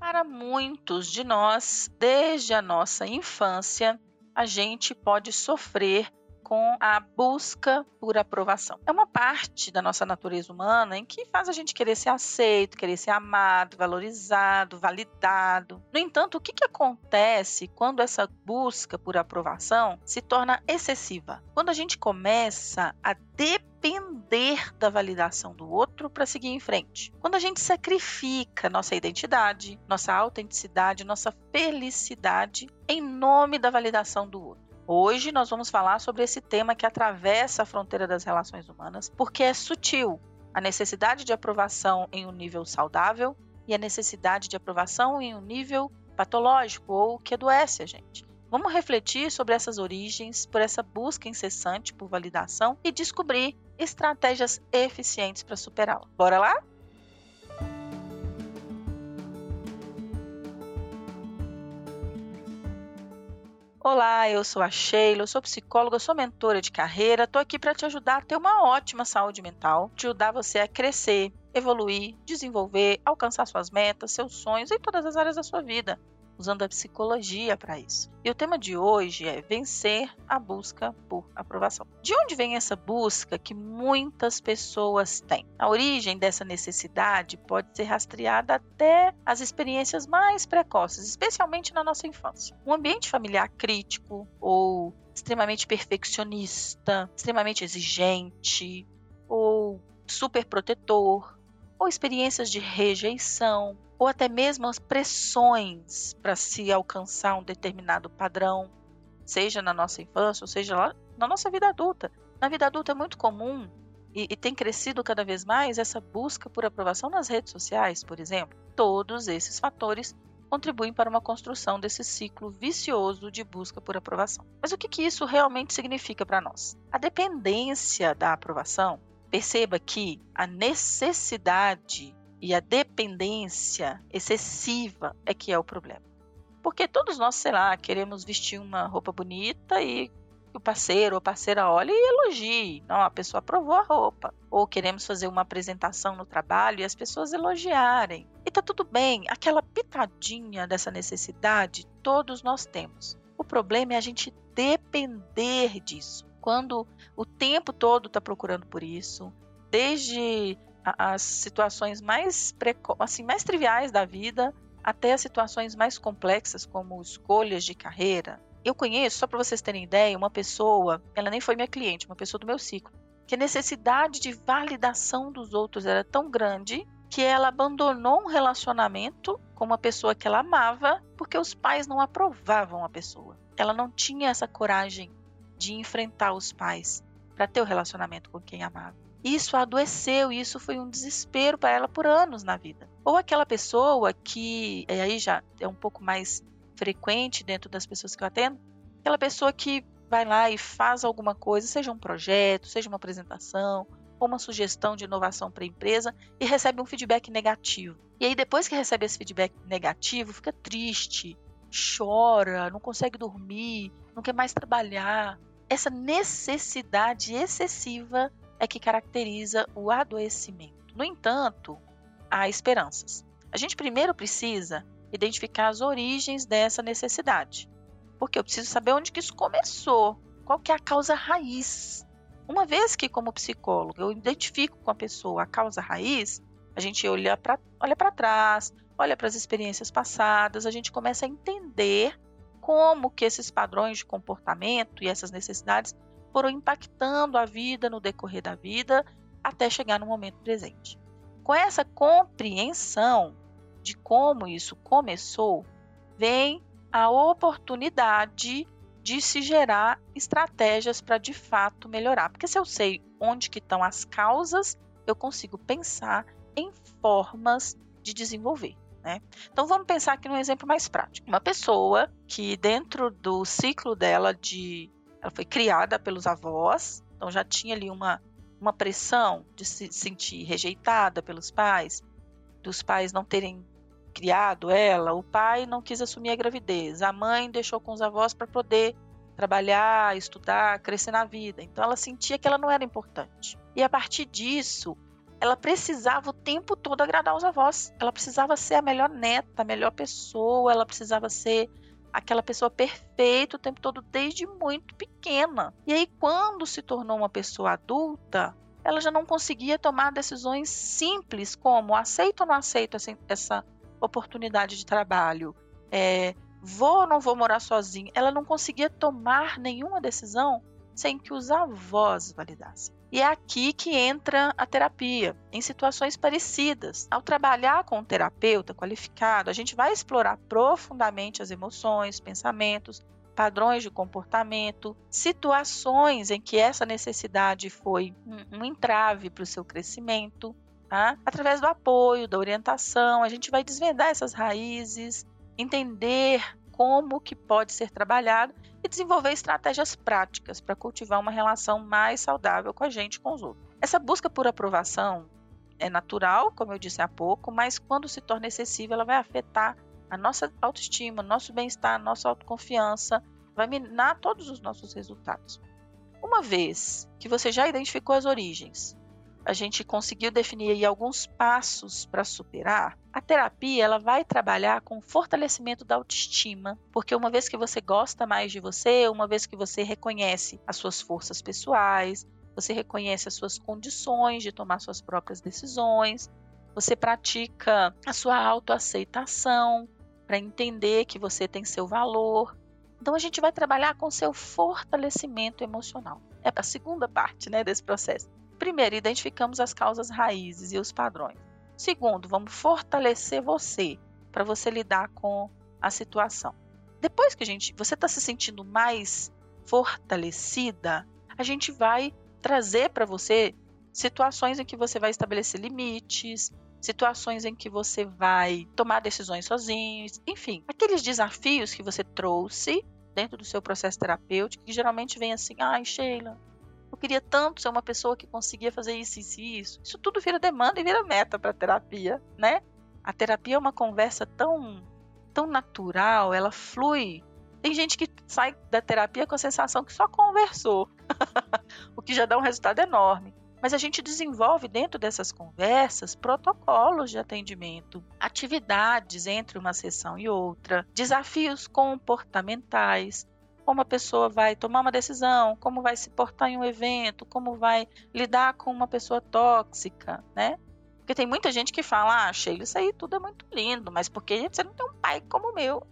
Para muitos de nós, desde a nossa infância, a gente pode sofrer com a busca por aprovação. É uma parte da nossa natureza humana em que faz a gente querer ser aceito, querer ser amado, valorizado, validado. No entanto, o que, que acontece quando essa busca por aprovação se torna excessiva? Quando a gente começa a depender da validação do outro para seguir em frente. Quando a gente sacrifica nossa identidade, nossa autenticidade, nossa felicidade em nome da validação do outro. Hoje nós vamos falar sobre esse tema que atravessa a fronteira das relações humanas, porque é sutil a necessidade de aprovação em um nível saudável e a necessidade de aprovação em um nível patológico ou que adoece a gente. Vamos refletir sobre essas origens, por essa busca incessante por validação e descobrir estratégias eficientes para superá-la. Bora lá? Olá, eu sou a Sheila, eu sou psicóloga, sou mentora de carreira, estou aqui para te ajudar a ter uma ótima saúde mental, te ajudar você a crescer, evoluir, desenvolver, alcançar suas metas, seus sonhos em todas as áreas da sua vida usando a psicologia para isso. E o tema de hoje é vencer a busca por aprovação. De onde vem essa busca que muitas pessoas têm? A origem dessa necessidade pode ser rastreada até as experiências mais precoces, especialmente na nossa infância. Um ambiente familiar crítico ou extremamente perfeccionista, extremamente exigente ou super protetor, ou experiências de rejeição, ou até mesmo as pressões para se alcançar um determinado padrão, seja na nossa infância, ou seja lá na nossa vida adulta. Na vida adulta é muito comum e, e, tem crescido cada vez mais essa busca por aprovação nas redes sociais, por exemplo. Todos esses fatores contribuem para uma construção desse ciclo vicioso de busca por aprovação. Mas o que, que isso realmente significa para nós? A dependência da aprovação, perceba que a necessidade e a dependência excessiva é que é o problema. Porque todos nós, sei lá, queremos vestir uma roupa bonita e o parceiro ou parceira olhe e elogie. Não, a pessoa aprovou a roupa. Ou queremos fazer uma apresentação no trabalho e as pessoas elogiarem. E tá tudo bem, aquela pitadinha dessa necessidade todos nós temos. O problema é a gente depender disso. Quando o tempo todo está procurando por isso, desde as situações mais preco assim mais triviais da vida até as situações mais complexas como escolhas de carreira. Eu conheço, só para vocês terem ideia, uma pessoa, ela nem foi minha cliente, uma pessoa do meu ciclo, que a necessidade de validação dos outros era tão grande que ela abandonou um relacionamento com uma pessoa que ela amava porque os pais não aprovavam a pessoa. Ela não tinha essa coragem de enfrentar os pais para ter o relacionamento com quem amava. Isso adoeceu isso foi um desespero para ela por anos na vida. Ou aquela pessoa que, aí já é um pouco mais frequente dentro das pessoas que eu atendo, aquela pessoa que vai lá e faz alguma coisa, seja um projeto, seja uma apresentação, ou uma sugestão de inovação para a empresa e recebe um feedback negativo. E aí, depois que recebe esse feedback negativo, fica triste, chora, não consegue dormir, não quer mais trabalhar. Essa necessidade excessiva é que caracteriza o adoecimento. No entanto, há esperanças. A gente primeiro precisa identificar as origens dessa necessidade, porque eu preciso saber onde que isso começou, qual que é a causa raiz. Uma vez que, como psicólogo, eu identifico com a pessoa a causa raiz, a gente olha para olha trás, olha para as experiências passadas, a gente começa a entender como que esses padrões de comportamento e essas necessidades foram impactando a vida no decorrer da vida até chegar no momento presente. Com essa compreensão de como isso começou, vem a oportunidade de se gerar estratégias para de fato melhorar. Porque se eu sei onde que estão as causas, eu consigo pensar em formas de desenvolver. Né? Então vamos pensar aqui num exemplo mais prático. Uma pessoa que dentro do ciclo dela de ela foi criada pelos avós, então já tinha ali uma, uma pressão de se sentir rejeitada pelos pais, dos pais não terem criado ela, o pai não quis assumir a gravidez, a mãe deixou com os avós para poder trabalhar, estudar, crescer na vida. Então ela sentia que ela não era importante. E a partir disso, ela precisava o tempo todo agradar os avós. Ela precisava ser a melhor neta, a melhor pessoa, ela precisava ser aquela pessoa perfeita o tempo todo desde muito pequena. E aí quando se tornou uma pessoa adulta, ela já não conseguia tomar decisões simples como aceito ou não aceito essa, oportunidade de trabalho, é, vou ou não vou morar sozinha. Ela não conseguia tomar nenhuma decisão sem que os avós validassem. E é aqui que entra a terapia, em situações parecidas. Ao trabalhar com um terapeuta qualificado, a gente vai explorar profundamente as emoções, pensamentos, padrões de comportamento, situações em que essa necessidade foi um, entrave para o seu crescimento. Tá? Através do apoio, da orientação, a gente vai desvendar essas raízes, entender como que pode ser trabalhado e desenvolver estratégias práticas para cultivar uma relação mais saudável com a gente e com os outros. Essa busca por aprovação é natural, como eu disse há pouco, mas quando se torna excessiva, ela vai afetar a nossa autoestima, nosso bem-estar, nossa autoconfiança, vai minar todos os nossos resultados. Uma vez que você já identificou as origens, a gente conseguiu definir alguns passos para superar, a terapia ela vai trabalhar com o fortalecimento da autoestima, porque uma vez que você gosta mais de você, uma vez que você reconhece as suas forças pessoais, você reconhece as suas condições de tomar suas próprias decisões, você pratica a sua autoaceitação para entender que você tem seu valor. Então a gente vai trabalhar com seu fortalecimento emocional. É a segunda parte, né, desse processo. Primeiro, identificamos as causas raízes e os padrões. Segundo, vamos fortalecer você para você lidar com a situação. Depois que a gente, você está se sentindo mais fortalecida, a gente vai trazer para você situações em que você vai estabelecer limites, situações em que você vai tomar decisões sozinho, enfim, aqueles desafios que você trouxe dentro do seu processo terapêutico, que geralmente vem assim, ai, Sheila, queria tanto ser uma pessoa que conseguia fazer isso, isso e isso. Isso tudo vira demanda e vira meta para terapia, né? A terapia é uma conversa tão, tão natural, ela flui. Tem gente que sai da terapia com a sensação que só conversou, o que já dá um resultado enorme. Mas a gente desenvolve dentro dessas conversas protocolos de atendimento, atividades entre uma sessão e outra, desafios comportamentais, como a pessoa vai tomar uma decisão, como vai se portar em um evento, como vai lidar com uma pessoa tóxica, né? Porque tem muita gente que fala, ah, Sheila, isso aí tudo é muito lindo, mas porque você não tem um pai como o meu?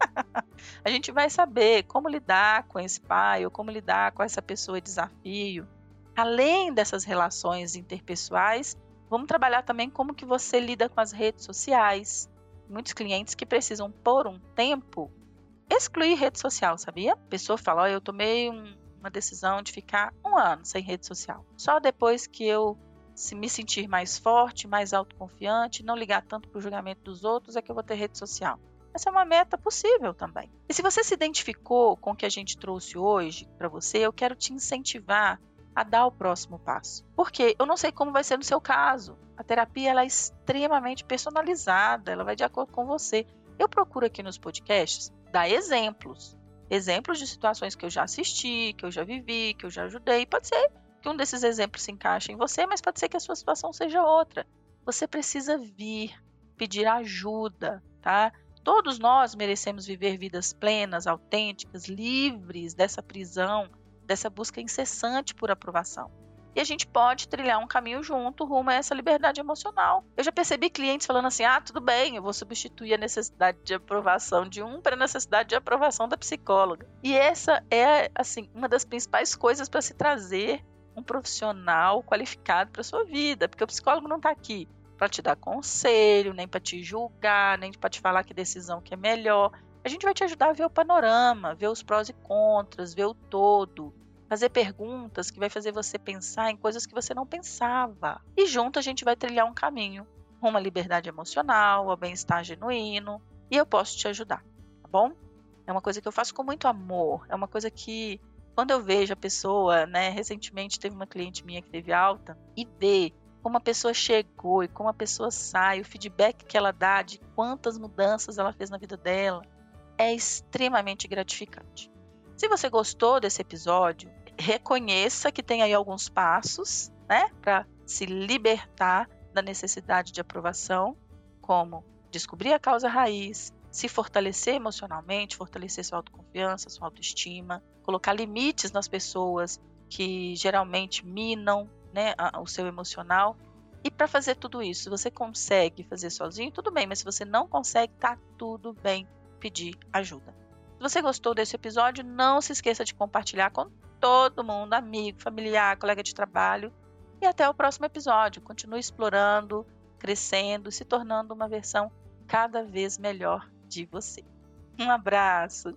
a gente vai saber como lidar com esse pai ou como lidar com essa pessoa de desafio. Além dessas relações interpessoais, vamos trabalhar também como que você lida com as redes sociais. Muitos clientes que precisam por um tempo excluir rede social, sabia? A pessoa fala: oh, eu tomei um, uma decisão de ficar um ano sem rede social. Só depois que eu se me sentir mais forte, mais autoconfiante, não ligar tanto para o julgamento dos outros, é que eu vou ter rede social. Essa é uma meta possível também. E se você se identificou com o que a gente trouxe hoje para você, eu quero te incentivar a dar o próximo passo. Porque eu não sei como vai ser no seu caso. A terapia ela é extremamente personalizada, ela vai de acordo com você. Eu procuro aqui nos podcasts dar exemplos. Exemplos de situações que eu já assisti, que eu já vivi, que eu já ajudei. Pode ser que um desses exemplos se encaixe em você, mas pode ser que a sua situação seja outra. Você precisa vir, pedir ajuda, tá? Todos nós merecemos viver vidas plenas, autênticas, livres dessa prisão, dessa busca incessante por aprovação e a gente pode trilhar um caminho junto rumo a essa liberdade emocional. Eu já percebi clientes falando assim: ah, tudo bem, eu vou substituir a necessidade de aprovação de um para a necessidade de aprovação da psicóloga. E essa é, assim, uma das principais coisas para se trazer um profissional qualificado para sua vida, porque o psicólogo não está aqui para te dar conselho, nem para te julgar, nem para te falar que decisão que é melhor. A gente vai te ajudar a ver o panorama, ver os prós e contras, ver o todo fazer perguntas que vai fazer você pensar em coisas que você não pensava. E junto a gente vai trilhar um caminho rumo à liberdade emocional, ao bem-estar genuíno, e eu posso te ajudar, tá bom? É uma coisa que eu faço com muito amor, é uma coisa que quando eu vejo a pessoa, né, recentemente teve uma cliente minha que teve alta e ver como a pessoa chegou e como a pessoa sai, o feedback que ela dá de quantas mudanças ela fez na vida dela, é extremamente gratificante. Se você gostou desse episódio, reconheça que tem aí alguns passos né, para se libertar da necessidade de aprovação, como descobrir a causa raiz, se fortalecer emocionalmente, fortalecer sua autoconfiança, sua autoestima, colocar limites nas pessoas que geralmente minam né, o seu emocional. E para fazer tudo isso, se você consegue fazer sozinho, tudo bem, mas se você não consegue, tá tudo bem pedir ajuda. Você gostou desse episódio, não se esqueça de compartilhar com todo mundo, amigo, familiar, colega de trabalho. E até o próximo episódio. Continue explorando, crescendo, se tornando uma versão cada vez melhor de você. Um abraço!